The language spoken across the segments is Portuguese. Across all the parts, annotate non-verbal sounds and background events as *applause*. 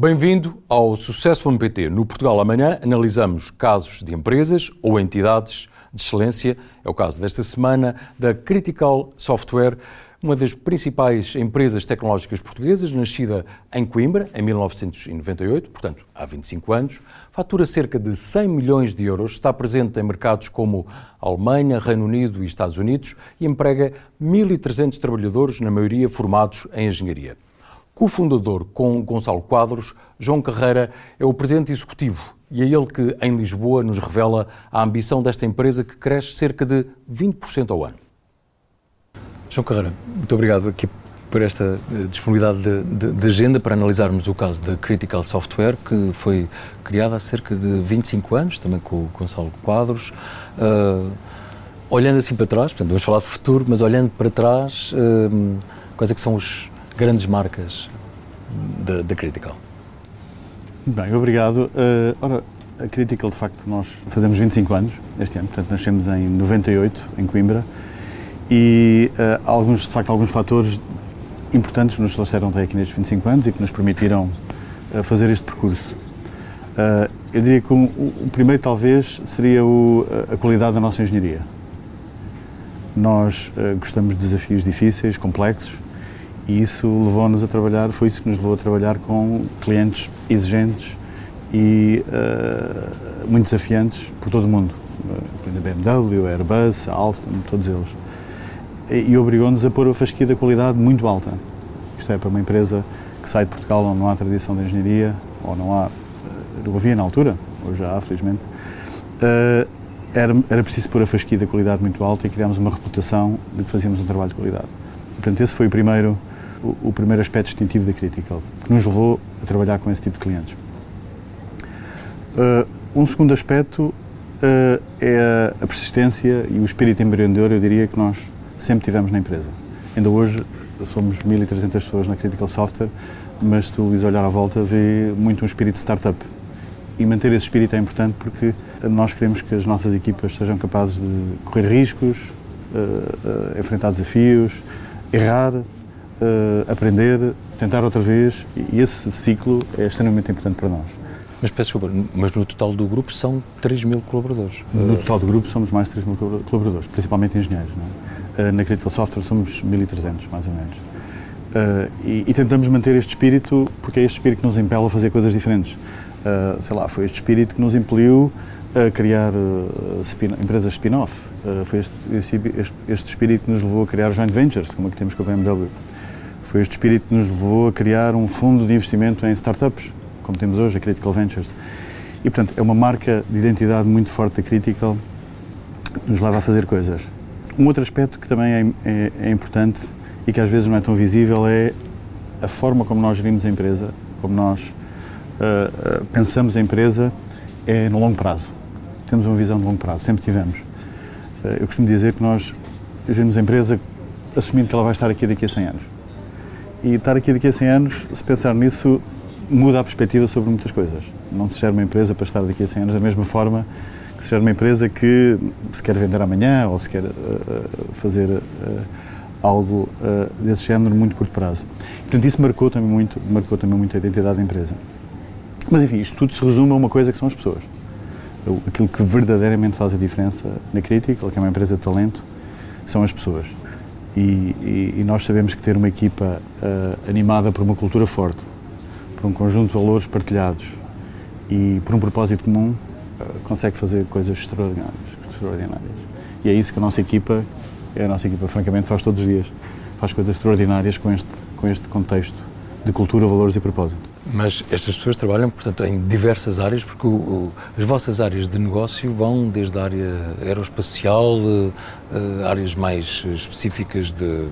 Bem-vindo ao Sucesso.pt. No Portugal Amanhã analisamos casos de empresas ou entidades de excelência. É o caso desta semana da Critical Software, uma das principais empresas tecnológicas portuguesas, nascida em Coimbra em 1998, portanto há 25 anos, fatura cerca de 100 milhões de euros, está presente em mercados como Alemanha, Reino Unido e Estados Unidos e emprega 1.300 trabalhadores, na maioria formados em engenharia. Co-fundador com Gonçalo Quadros, João Carreira é o presidente executivo e é ele que, em Lisboa, nos revela a ambição desta empresa que cresce cerca de 20% ao ano. João Carreira, muito obrigado aqui por esta eh, disponibilidade de, de, de, agenda para analisarmos o caso da Critical Software, que foi criada há cerca de 25 anos, também com o Gonçalo Quadros. Uh, olhando assim para trás, portanto, vamos falar de futuro, mas olhando para trás, uh, quais é que são os, grandes marcas da Critical. Bem, obrigado. Uh, ora, a Critical, de facto, nós fazemos 25 anos este ano, portanto, nascemos em 98, em Coimbra, e uh, alguns, de facto, alguns fatores importantes nos trouxeram até aqui nestes 25 anos e que nos permitiram uh, fazer este percurso. Eu diria que o, o, primeiro, talvez, seria o, a qualidade da nossa engenharia. Nós gostamos de desafios difíceis, complexos, e isso levou-nos a trabalhar, foi isso que nos levou a trabalhar com clientes exigentes e uh, muito desafiantes por todo o mundo. Uh, a BMW, a Airbus, a Alstom, todos eles. E, e obrigou-nos a pôr a fasquia da qualidade muito alta. Isto é, para uma empresa que sai de Portugal onde não há tradição de engenharia, ou não há, não havia na altura, hoje há, felizmente, uh, era, era preciso pôr a fasquia da qualidade muito alta e criámos uma reputação de que fazíamos um trabalho de qualidade. Portanto, esse foi o primeiro o, o primeiro aspecto distintivo da Critical, que nos levou a trabalhar com esse tipo de clientes. Uh, um segundo aspecto uh, é a, persistência e o espírito empreendedor, eu diria que nós sempre tivemos na empresa. Ainda hoje somos 1.300 pessoas na Critical Software, mas se o Luís olhar à volta vê muito um espírito de startup. E manter esse espírito é importante porque nós queremos que as nossas equipas sejam capazes de correr riscos, uh, enfrentar desafios, errar, uh, aprender, tentar outra vez, e esse ciclo é extremamente importante para nós. Mas peço desculpa, mas no total do grupo são 3 mil colaboradores? No total do grupo somos mais de 3 mil colaboradores, principalmente engenheiros. É? Uh, na Critical Software somos 1.300, mais ou menos. Uh, e, e, tentamos manter este espírito, porque é este espírito que nos impele a fazer coisas diferentes. Uh, sei lá, foi este espírito que nos impeliu a criar uh, spin, empresas spin-off. Foi este, este, este, espírito que nos levou a criar joint ventures, como a que temos com a BMW. Foi este espírito que nos levou a criar um fundo de investimento em startups, como temos hoje, a Critical Ventures. E, portanto, é uma marca de identidade muito forte da Critical que nos leva a fazer coisas. Um outro aspecto que também é, é, é importante e que às vezes não é tão visível é a forma como nós gerimos a empresa, como nós uh, uh, pensamos a empresa, é no longo prazo. Temos uma visão de longo prazo, sempre tivemos. Uh, eu costumo dizer que nós gerimos a empresa assumindo que ela vai estar aqui daqui a 100 anos. E estar aqui daqui a 100 anos, se pensar nisso, muda a perspectiva sobre muitas coisas. Não se gera uma empresa para estar daqui a 100 anos da mesma forma que se gera uma empresa que se quer vender amanhã ou se quer uh, fazer uh, algo uh, desse género muito curto prazo. Portanto, isso marcou também muito, marcou também muito a identidade da empresa. Mas enfim, isto tudo se resume a uma coisa que são as pessoas. Aquilo que verdadeiramente faz a diferença na Critical, que é uma empresa de talento, são as pessoas. E, e, nós sabemos que ter uma equipa uh, animada por uma cultura forte, por um conjunto de valores partilhados e por um propósito comum, uh, consegue fazer coisas extraordinárias, extraordinárias. E é isso que a nossa equipa, a nossa equipa francamente faz todos os dias, faz coisas extraordinárias com este, com este contexto de cultura, valores e propósito. Mas estas pessoas trabalham, portanto, em diversas áreas, porque o, o, as vossas áreas de negócio vão desde a área aeroespacial, uh, áreas mais específicas de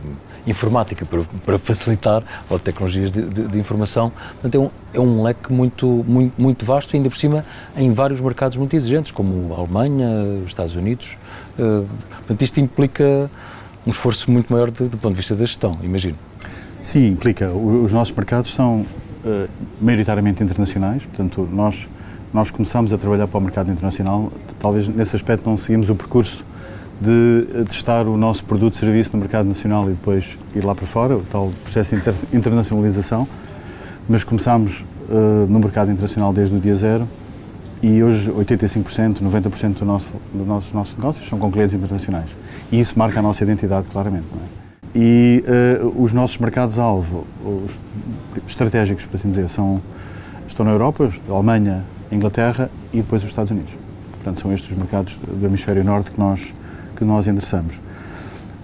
informática para, para facilitar, ou tecnologias de, de, de informação. Portanto, é um, é um leque muito, muito, muito vasto, ainda por cima em vários mercados muito exigentes, como a Alemanha, os Estados Unidos. Uh, portanto, isto implica um esforço muito maior do ponto de vista da gestão, imagino. Sim, implica. Os nossos mercados são uh, maioritariamente internacionais, portanto, nós, nós começamos a trabalhar para o mercado internacional, talvez nesse aspecto não seguimos o percurso de testar o nosso produto de serviço no mercado nacional e depois ir lá para fora, o tal processo de inter internacionalização, mas começámos uh, no mercado internacional desde o dia zero e hoje 85%, 90% do nosso, dos nossos, negócios são com clientes internacionais. E isso marca a nossa identidade, claramente. É? E uh, os nossos mercados-alvo, os estratégicos, por assim dizer, são, estão na Europa, Alemanha, Inglaterra e depois os Estados Unidos. Portanto, são estes os mercados do hemisfério norte que nós, que nós endereçamos.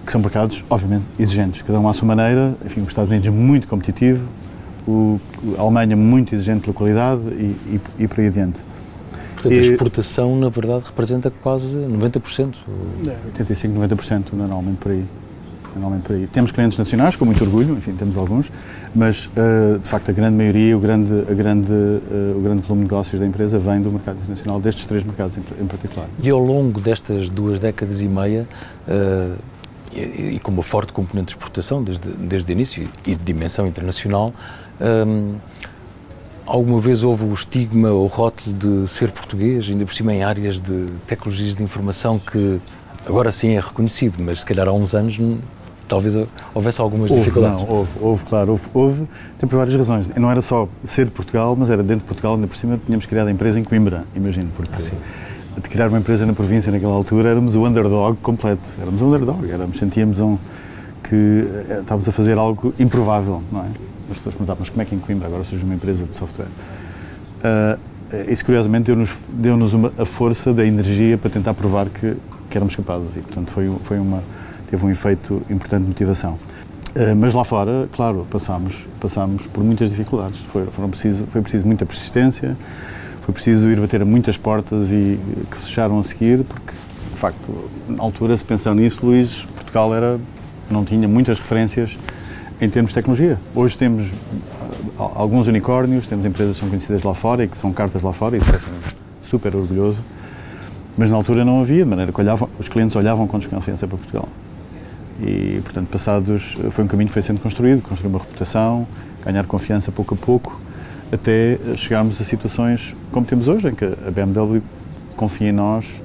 Que são mercados, obviamente, exigentes, cada um à sua maneira. Enfim, os Estados Unidos muito competitivo, o, a Alemanha muito exigente pela qualidade e, e, e por aí adiante. Portanto, a exportação, na verdade, representa quase 90%. 85, 90%, normalmente por aí. Normalmente por aí. Temos clientes nacionais, com muito orgulho, enfim, temos alguns, mas, uh, de facto, a grande maioria, o grande, a grande, uh, o grande volume de negócios da empresa vem do mercado internacional, destes três mercados em, em particular. E ao longo destas duas décadas e meia, uh, e, e, com uma forte componente de exportação desde, desde o início e de dimensão internacional, um, Alguma vez houve o estigma ou rótulo de ser português, ainda por cima em áreas de tecnologias de informação que agora sim é reconhecido, mas se calhar há uns anos talvez houvesse algumas houve, dificuldades. Não, houve, houve, claro, houve, houve, tem por várias razões. Não era só ser de Portugal, mas era dentro de Portugal, ainda por cima tínhamos criado a empresa em Coimbra, imagino, porque ah, de criar uma empresa na província naquela altura éramos o underdog completo, éramos um underdog, éramos, sentíamos um, que eh, estávamos a fazer algo improvável, não é? as pessoas perguntavam, mas como é que em Coimbra agora surge uma empresa de software? Uh, isso curiosamente deu-nos deu a força da energia para tentar provar que, que éramos capazes e portanto foi, foi uma, teve um efeito importante de motivação. Uh, mas lá fora, claro, passámos, passámos por muitas dificuldades. Foi, foram preciso, foi preciso muita persistência, foi preciso ir bater a muitas portas e que se fecharam a seguir, porque, de facto, na altura, se pensar nisso, Luís, Portugal era, não tinha muitas referências em termos de tecnologia. Hoje temos ah, alguns unicórnios, temos empresas que são conhecidas lá fora e que são cartas lá fora, e isso é super orgulhoso. Mas na altura não havia, de maneira que olhavam, os clientes olhavam com desconfiança para Portugal. E, portanto, passados, foi um caminho que foi sendo construído, construir uma reputação, ganhar confiança pouco a pouco, até chegarmos a situações como temos hoje, em que a BMW confia em nós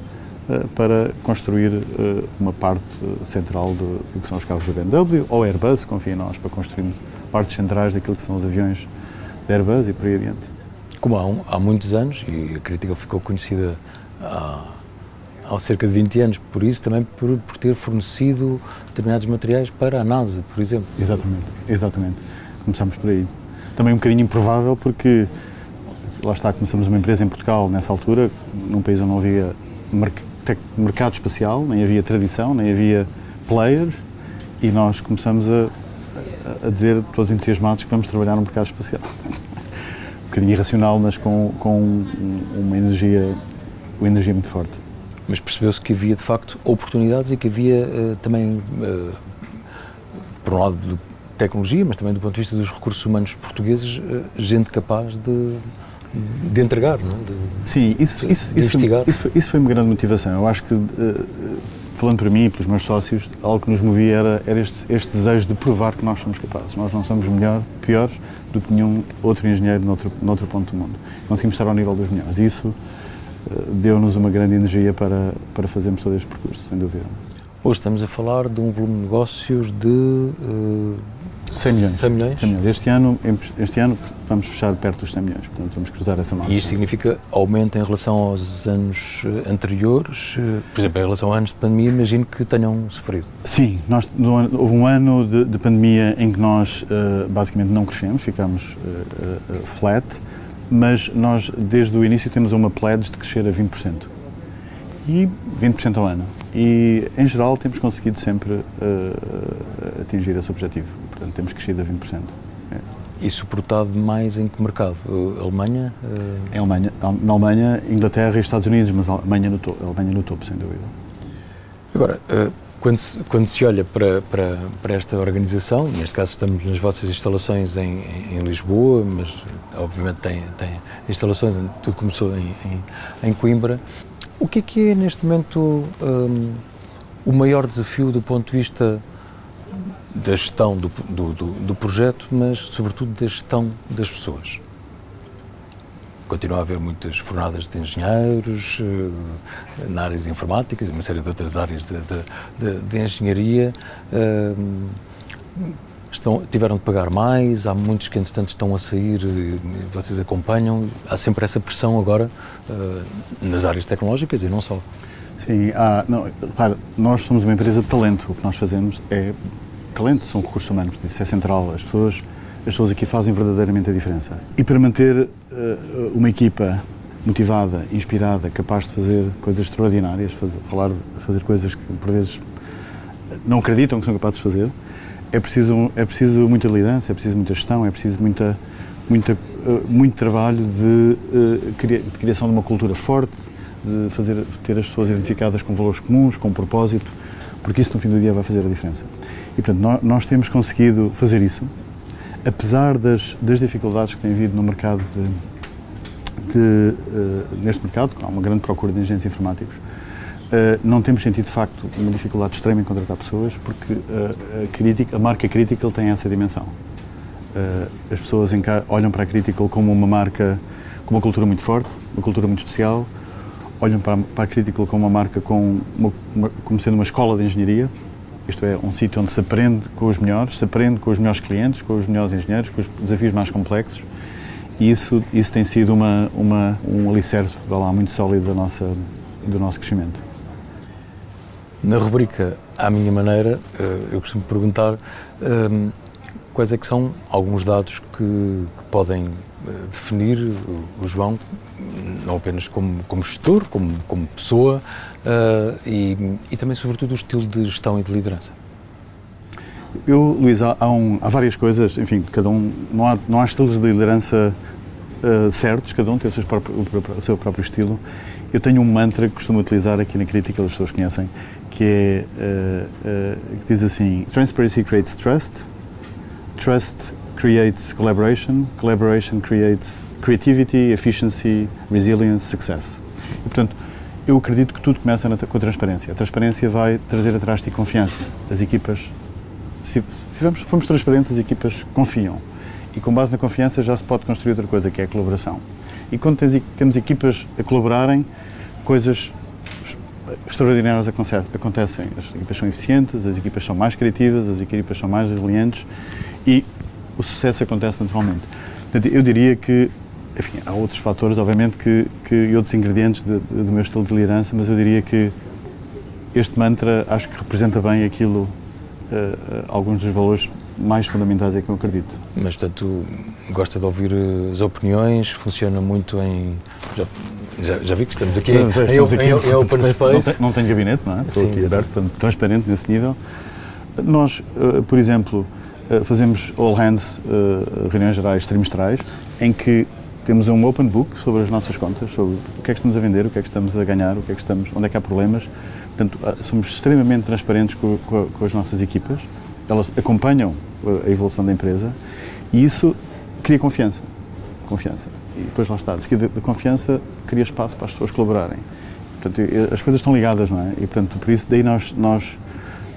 eh, para construir eh, uma parte central do, que são os carros da BMW, ou a Airbus confia em nós para construir partes centrais daquilo que são os aviões da Airbus e por aí adiante. Como há, há muitos anos, e a crítica ficou conhecida há, há cerca de 20 anos, por isso também por, por ter fornecido determinados materiais para a NASA, por exemplo. Exatamente, exatamente. Começamos por aí. Também um bocadinho improvável porque, lá está, começamos uma empresa em Portugal nessa altura, num país onde não havia mercado espacial, nem havia tradição, nem havia players, e nós começamos a, a dizer, todos entusiasmados, que vamos trabalhar no mercado espacial. *laughs* um bocadinho irracional, mas com, com uma energia, uma energia muito forte. Mas percebeu-se que havia, de facto, oportunidades e que havia uh, também, uh, por um lado, de tecnologia, mas também do ponto de vista dos recursos humanos portugueses, uh, gente capaz de de entregar, não é? de, Sim, isso, de, isso, de isso, investigar. Foi, isso, foi, isso foi uma grande motivação. Eu acho que, falando para mim e pelos meus sócios, algo que nos movia era, era este, este, desejo de provar que nós somos capazes. Nós não somos melhor, piores do que nenhum outro engenheiro noutro, noutro ponto do mundo. Conseguimos estar ao nível dos melhores. Isso deu-nos uma grande energia para, para fazermos todo este percurso, sem dúvida. Hoje estamos a falar de um volume de negócios de... Uh, 100 milhões. 100 milhões? 100 milhões. Este ano, este ano vamos fechar perto dos 100 milhões, portanto vamos cruzar essa marca. E isto significa aumento em relação aos anos eh, anteriores? Eh, por exemplo, em relação a anos de pandemia, imagino que tenham sofrido. Sim, nós, houve um ano de, de pandemia em que nós uh, basicamente não crescemos, ficámos uh, flat, mas nós desde o início temos uma pledge de crescer a 20%. E 20% ao ano. E em geral temos conseguido sempre atingir esse objetivo. Portanto, temos crescido a 20%. É. E suportado mais em que mercado? Alemanha? Em Alemanha, na Alemanha, Inglaterra e Estados Unidos, mas a Alemanha no topo, Alemanha no topo sem dúvida. Agora, eh, quando se, quando se olha para, para, para, esta organização, neste caso estamos nas vossas instalações em, em, Lisboa, mas obviamente tem, tem instalações, tudo começou em, em, em Coimbra. O que é que é neste momento um, o maior desafio do ponto de vista da gestão do, do, do, do, projeto, mas sobretudo da gestão das pessoas. Continua a haver muitas fornadas de engenheiros eh, na áreas informáticas e uma série de outras áreas de, de, de, de engenharia. Eh, Estão, tiveram de pagar mais, há muitos que entretanto estão a sair, vocês acompanham, há sempre essa pressão agora uh, nas áreas tecnológicas e não só. Sim, há, não, repara, nós somos uma empresa de talento, o que nós fazemos é talento, são recursos humanos, isso é central, as pessoas, as pessoas aqui fazem verdadeiramente a diferença. E para manter uh, uma equipa motivada, inspirada, capaz de fazer coisas extraordinárias, fazer, falar, fazer coisas que por vezes não acreditam que são capazes de fazer, é preciso, é preciso muita liderança, é preciso muita gestão, é preciso muita, muita, uh, muito trabalho de, uh, de, criação de uma cultura forte, de fazer, ter as pessoas identificadas com valores comuns, com propósito, porque isso no fim do dia vai fazer a diferença. E portanto, nós, nós temos conseguido fazer isso, apesar das, das dificuldades que tem havido no mercado de, de uh, neste mercado, há uma grande procura de engenheiros informáticos, Uh, não temos sentido, de facto, uma dificuldade extrema em contratar pessoas, porque uh, a, crítica, a marca Critical tem essa dimensão. Uh, as pessoas olham para a Critical como uma marca com uma cultura muito forte, uma cultura muito especial, olham para, para a Critical como uma marca com uma, uma, como sendo uma escola de engenharia, isto é, um sítio onde se aprende com os melhores, se aprende com os melhores clientes, com os melhores engenheiros, com os desafios mais complexos, e isso, isso tem sido uma, uma, um alicerce lá, muito sólido da nossa, do nosso crescimento. Na rubrica À Minha Maneira, eh, eu costumo perguntar ehm, quais é que são alguns dados que, que podem definir o João, não apenas como, como gestor, como, como pessoa, uh, e, e, também, sobretudo, o estilo de gestão e de liderança. Eu, Luís, há, há, um, há várias coisas, enfim, cada um, não há, não há estilos de liderança uh, certos, cada um tem o seu, próprio, o seu próprio estilo. Eu tenho um mantra que costumo utilizar aqui na crítica, as pessoas conhecem, que é uh, que diz assim: Transparency creates trust, trust creates collaboration, collaboration creates creativity, efficiency, resilience, success. E portanto, eu acredito que tudo começa na, com a transparência. A transparência vai trazer atrás de confiança. As equipas, se, se vamos, formos transparentes, as equipas confiam. E com base na confiança já se pode construir outra coisa, que é a colaboração. E quando tens, temos equipas a colaborarem, coisas extraordinárias acontecem. As equipas são eficientes, as equipas são mais criativas, as equipas são mais resilientes e o sucesso acontece naturalmente. Portanto, eu diria que, enfim, há outros fatores, obviamente, que, que, e outros ingredientes de, de, do meu estilo de liderança, mas eu diria que este mantra acho que representa bem aquilo, uh, alguns dos valores mais fundamentais é que eu acredito. Mas, portanto, gosta de ouvir as opiniões, funciona muito em. Já já, já vi que estamos aqui, não, em, estamos aqui em, em, em Open Space. Não, tem, não tenho gabinete, não é? Estou Sim, aqui aberto, portanto, transparente nesse nível. Nós, por exemplo, fazemos all hands, uh, reuniões gerais trimestrais, em que temos um open book sobre as nossas contas, sobre o que é que estamos a vender, o que é que estamos a ganhar, o que é que estamos, onde é que há problemas. Portanto, somos extremamente transparentes com, com, com as nossas equipas, elas acompanham a evolução da empresa e isso cria confiança. Confiança e depois lá está, de da confiança cria espaço para as pessoas colaborarem. Portanto, as coisas estão ligadas, não é? E, portanto, por isso daí nós, nós,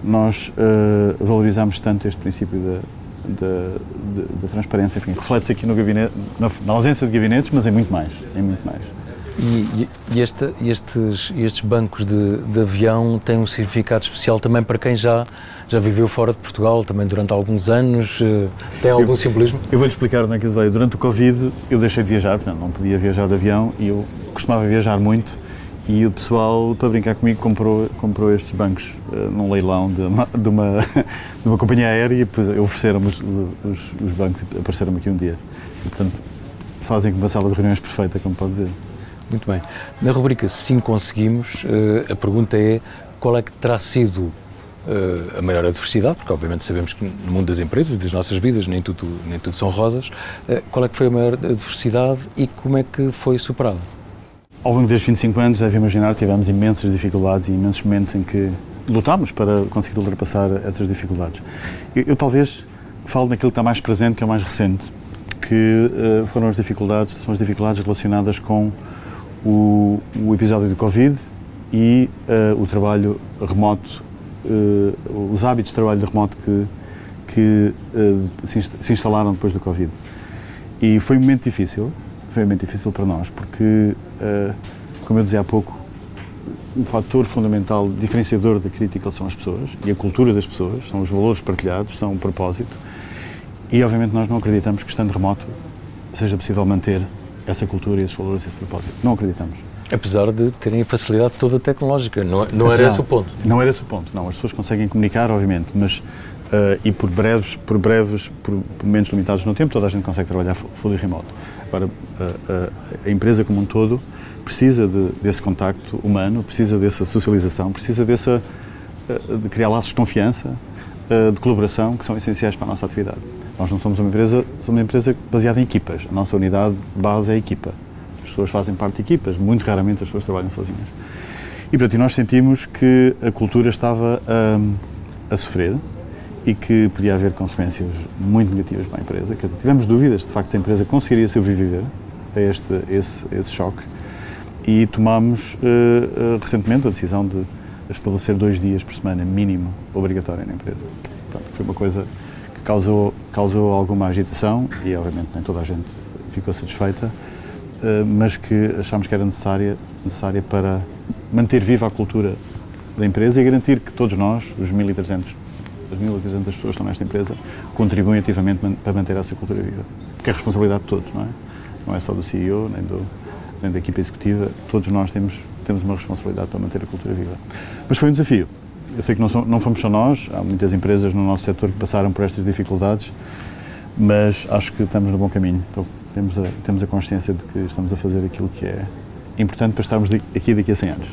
nós uh, valorizamos tanto este princípio da, da, da transparência. Enfim, reflete-se aqui no gabinete, na, na, ausência de gabinetes, mas é muito mais, é muito mais. E, e este, estes, estes bancos de, de avião têm um significado especial também para quem já já viveu fora de Portugal também durante alguns anos. Eh, tem algum eu, simbolismo? Eu vou-lhe explicar onde é que isso veio. Durante o Covid eu deixei de viajar, portanto, não podia viajar de avião e eu costumava viajar muito e o pessoal, para brincar comigo, comprou, comprou estes bancos uh, num leilão de uma, de uma, *laughs* de uma companhia aérea e ofereceram-me os, os, os, bancos e apareceram-me aqui um dia. E, portanto, fazem uma sala de reuniões perfeita, como pode ver. Muito bem. Na rubrica Sim Conseguimos, uh, a pergunta é qual é que terá sido uh, a maior adversidade, porque obviamente sabemos que no mundo das empresas, das nossas vidas, nem tudo, nem tudo são rosas. Qual é que foi a maior adversidade e como é que foi superada? Ao longo destes 25 anos, deve imaginar, tivemos imensas dificuldades e imensos momentos em que lutámos para conseguir ultrapassar essas dificuldades. Eu, eu talvez falo naquilo que está mais presente, que é o mais recente, que uh, foram as dificuldades, são as dificuldades relacionadas com o, o episódio do Covid e uh, o trabalho remoto uh, os hábitos de trabalho remoto que, que se, instalaram depois do Covid. E foi um momento difícil, momento difícil para nós, porque, uh, como eu dizia há pouco, um fator fundamental diferenciador da crítica são as pessoas e a cultura das pessoas, são os valores partilhados, são o propósito. e, obviamente, nós não acreditamos que, estando remoto, seja possível manter essa cultura e esses valores, esse propósito. Não acreditamos. Apesar de terem a facilidade toda tecnológica, não, não era esse o ponto? Não era esse o ponto, não. As pessoas conseguem comunicar, obviamente, mas uh, e por breves, por breves, por, por momentos limitados no tempo, toda a gente consegue trabalhar fully remoto. Agora, uh, uh, a empresa como um todo precisa de, desse contacto humano, precisa dessa socialização, precisa dessa, de criar laços de confiança, de colaboração, que são essenciais para a nossa atividade. Nós não somos uma empresa, somos uma empresa baseada em equipas. A nossa unidade base é a equipa. As pessoas fazem parte de equipas, muito raramente as pessoas trabalham sozinhas. E, portanto, nós sentimos que a cultura estava a, a sofrer e que podia haver consequências muito negativas para a empresa. Quer dizer, tivemos dúvidas de facto se a empresa conseguiria sobreviver a este esse, esse choque e tomámos uh, uh, recentemente a decisão de estabelecer dois dias por semana mínimo obrigatório na empresa. Pronto, foi uma coisa que causou, causou alguma agitação e obviamente nem toda a gente ficou satisfeita, uh, mas que achámos que era necessária, necessária para manter viva a cultura da empresa e garantir que todos nós, os 1.300 as 1.300 pessoas que estão nesta empresa contribuem ativamente para manter essa cultura viva. Porque é a responsabilidade de todos, não é? Não é só do CEO, nem, do, nem da equipa executiva, todos nós temos, temos uma responsabilidade para manter a cultura viva. Mas foi um desafio. Eu sei que não, não fomos só nós, há muitas empresas no nosso setor que passaram por estas dificuldades, mas acho que estamos no bom caminho. Então, temos a, temos a consciência de que estamos a fazer aquilo que é importante para estarmos aqui daqui a 100 anos.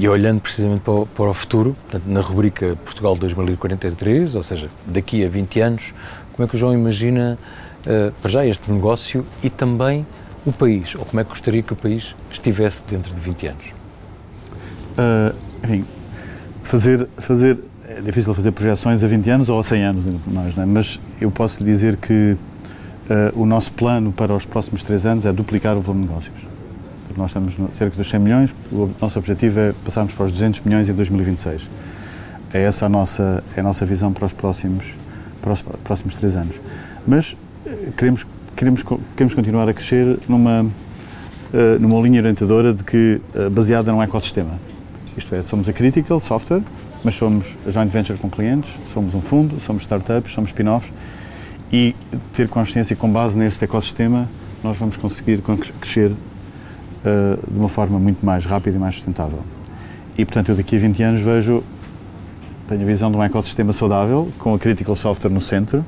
E olhando precisamente para o, para o futuro, portanto, na rubrica Portugal 2043, ou seja, daqui a 20 anos, como é que o João imagina uh, para já este negócio e também o país? Ou como é que gostaria que o país estivesse dentro de 20 anos? Uh, enfim, fazer, fazer, é difícil fazer projeções a 20 anos ou a 100 anos, mais, é? mas eu posso lhe dizer que uh, o nosso plano para os próximos 3 anos é duplicar o volume de negócios. Nós estamos cerca dos 100 milhões, o nosso objetivo é passarmos para os 200 milhões em 2026. É essa a nossa, é a nossa visão para os próximos, para os próximos três anos. Mas eh, queremos, queremos, queremos continuar a crescer numa, eh, numa linha orientadora de que, eh, baseada num ecossistema. Isto é, somos a Critical Software, mas somos a joint venture com clientes, somos um fundo, somos startups, somos spin-offs e ter consciência com base neste ecossistema nós vamos conseguir crescer de uma forma muito mais rápida e mais sustentável. E, portanto, eu daqui a 20 anos vejo, tenho a visão de um ecossistema saudável, com a Critical Software no centro,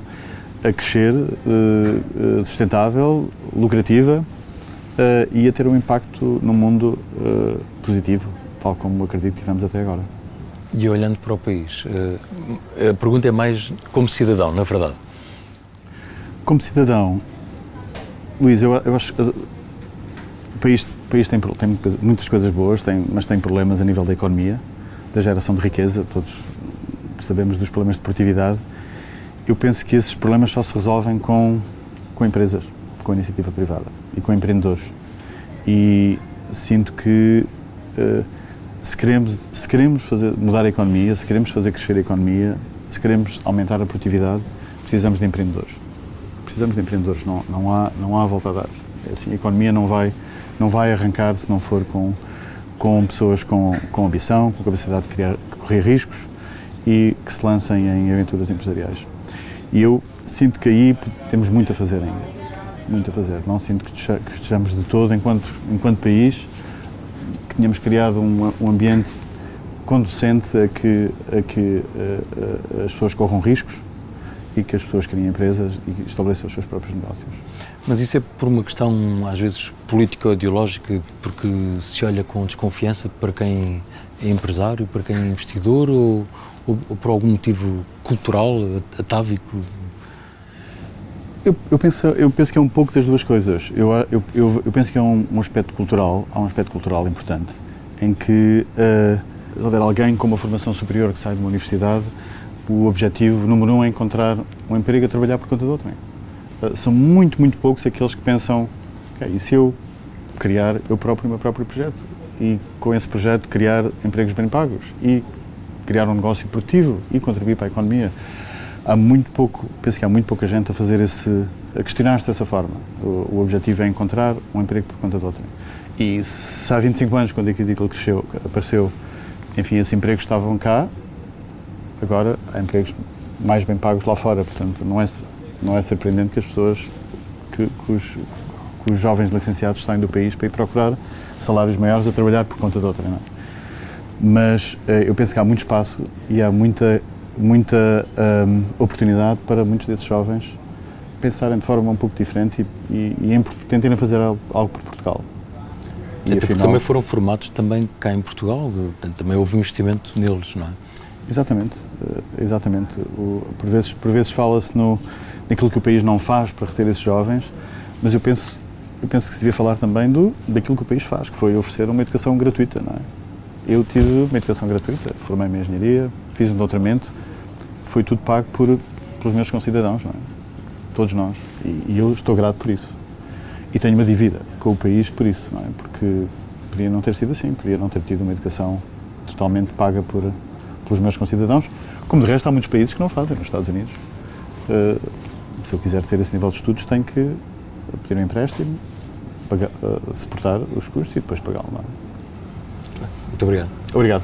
a crescer, uh, sustentável, lucrativa e a ter um impacto no mundo positivo, tal como acredito que tivemos até agora. E olhando para o país, a pergunta é mais como cidadão, na verdade. Como cidadão, Luís, eu, eu acho que o país país tem, tem muitas coisas boas, tem, mas tem problemas a nível da economia, da geração de riqueza, todos sabemos dos problemas de produtividade. Eu penso que esses problemas só se resolvem com, com empresas, com iniciativa privada e com empreendedores. E sinto que uh, se queremos, se queremos fazer, mudar a economia, se queremos fazer crescer a economia, se queremos aumentar a produtividade, precisamos de empreendedores. Precisamos de empreendedores, não, não, há, não há volta a dar. É assim, a economia não vai não vai arrancar se não for com, com pessoas com, com ambição, com capacidade de, criar, de correr riscos e que se lancem em aventuras empresariais. E eu sinto que aí temos muito a fazer ainda. Muito a fazer. Não sinto que estejamos de todo, enquanto, enquanto país, que tínhamos criado um, um ambiente conducente a que, a que a, a, as pessoas corram riscos e que as pessoas criem empresas e estabeleçam os seus próprios negócios. Mas isso é por uma questão, às vezes, político-ideológica, porque se olha com desconfiança para quem é empresário, para quem é investidor, ou, ou, ou por algum motivo cultural, atávico? Eu, eu, penso, eu penso que é um pouco das duas coisas. Eu, eu, eu, penso que é um, um, aspecto cultural, há um aspecto cultural importante, em que uh, se houver alguém com uma formação superior que sai de uma universidade, o objetivo número um é encontrar um emprego a trabalhar por conta de outro. Uh, são muito, muito poucos aqueles que pensam, okay, e se eu criar eu próprio o meu próprio projeto? E com esse projeto criar empregos bem pagos e criar um negócio produtivo e contribuir para a economia. Há muito pouco, penso que há muito pouca gente a fazer esse, a questionar-se dessa forma. O, o, objetivo é encontrar um emprego por conta de outro. E se há 25 anos, quando a Critical cresceu, apareceu, enfim, esses empregos estavam cá, agora há empregos mais bem pagos lá fora. Portanto, não é, não é surpreendente que as pessoas, que, que, os, que os jovens licenciados saem do país para ir procurar salários maiores a trabalhar por conta de outra. Não é? Mas eh, eu penso que há muito espaço e há muita, muita um, oportunidade para muitos desses jovens pensarem de forma um pouco diferente e, e, e em, tentarem fazer algo, algo por Portugal. E Até afinal, também foram formados também cá em Portugal, portanto, também houve investimento neles, não é? Exatamente, eh, exatamente. O, por vezes, por vezes fala-se no, naquilo que o país não faz para reter esses jovens, mas eu penso, eu penso que se devia falar também do, daquilo que o país faz, que foi oferecer uma educação gratuita, não é? Eu tive uma educação gratuita, formei-me em engenharia, fiz um doutoramento, foi tudo pago por, pelos meus concidadãos, não é? Todos nós. E, e eu estou grato por isso. E tenho uma dívida com o país por isso, não é? Porque podia não ter sido assim, podia não ter tido uma educação totalmente paga por, pelos meus concidadãos, como de resto há muitos países que não fazem, nos Estados Unidos. Uh, se eu quiser ter esse nível de estudos, tenho que pedir um empréstimo, pagar, uh, suportar os custos e depois pagá-lo. É? Muito obrigado. Obrigado.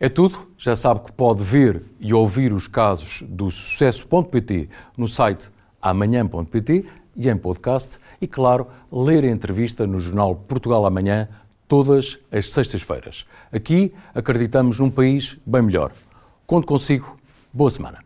É tudo. Já sabe que pode ver e ouvir os casos do sucesso.pt no site amanhã.pt e em podcast e, claro, ler a entrevista no jornal Portugal Amanhã todas as sextas-feiras. Aqui acreditamos num país bem melhor. Conto consigo. Boa semana.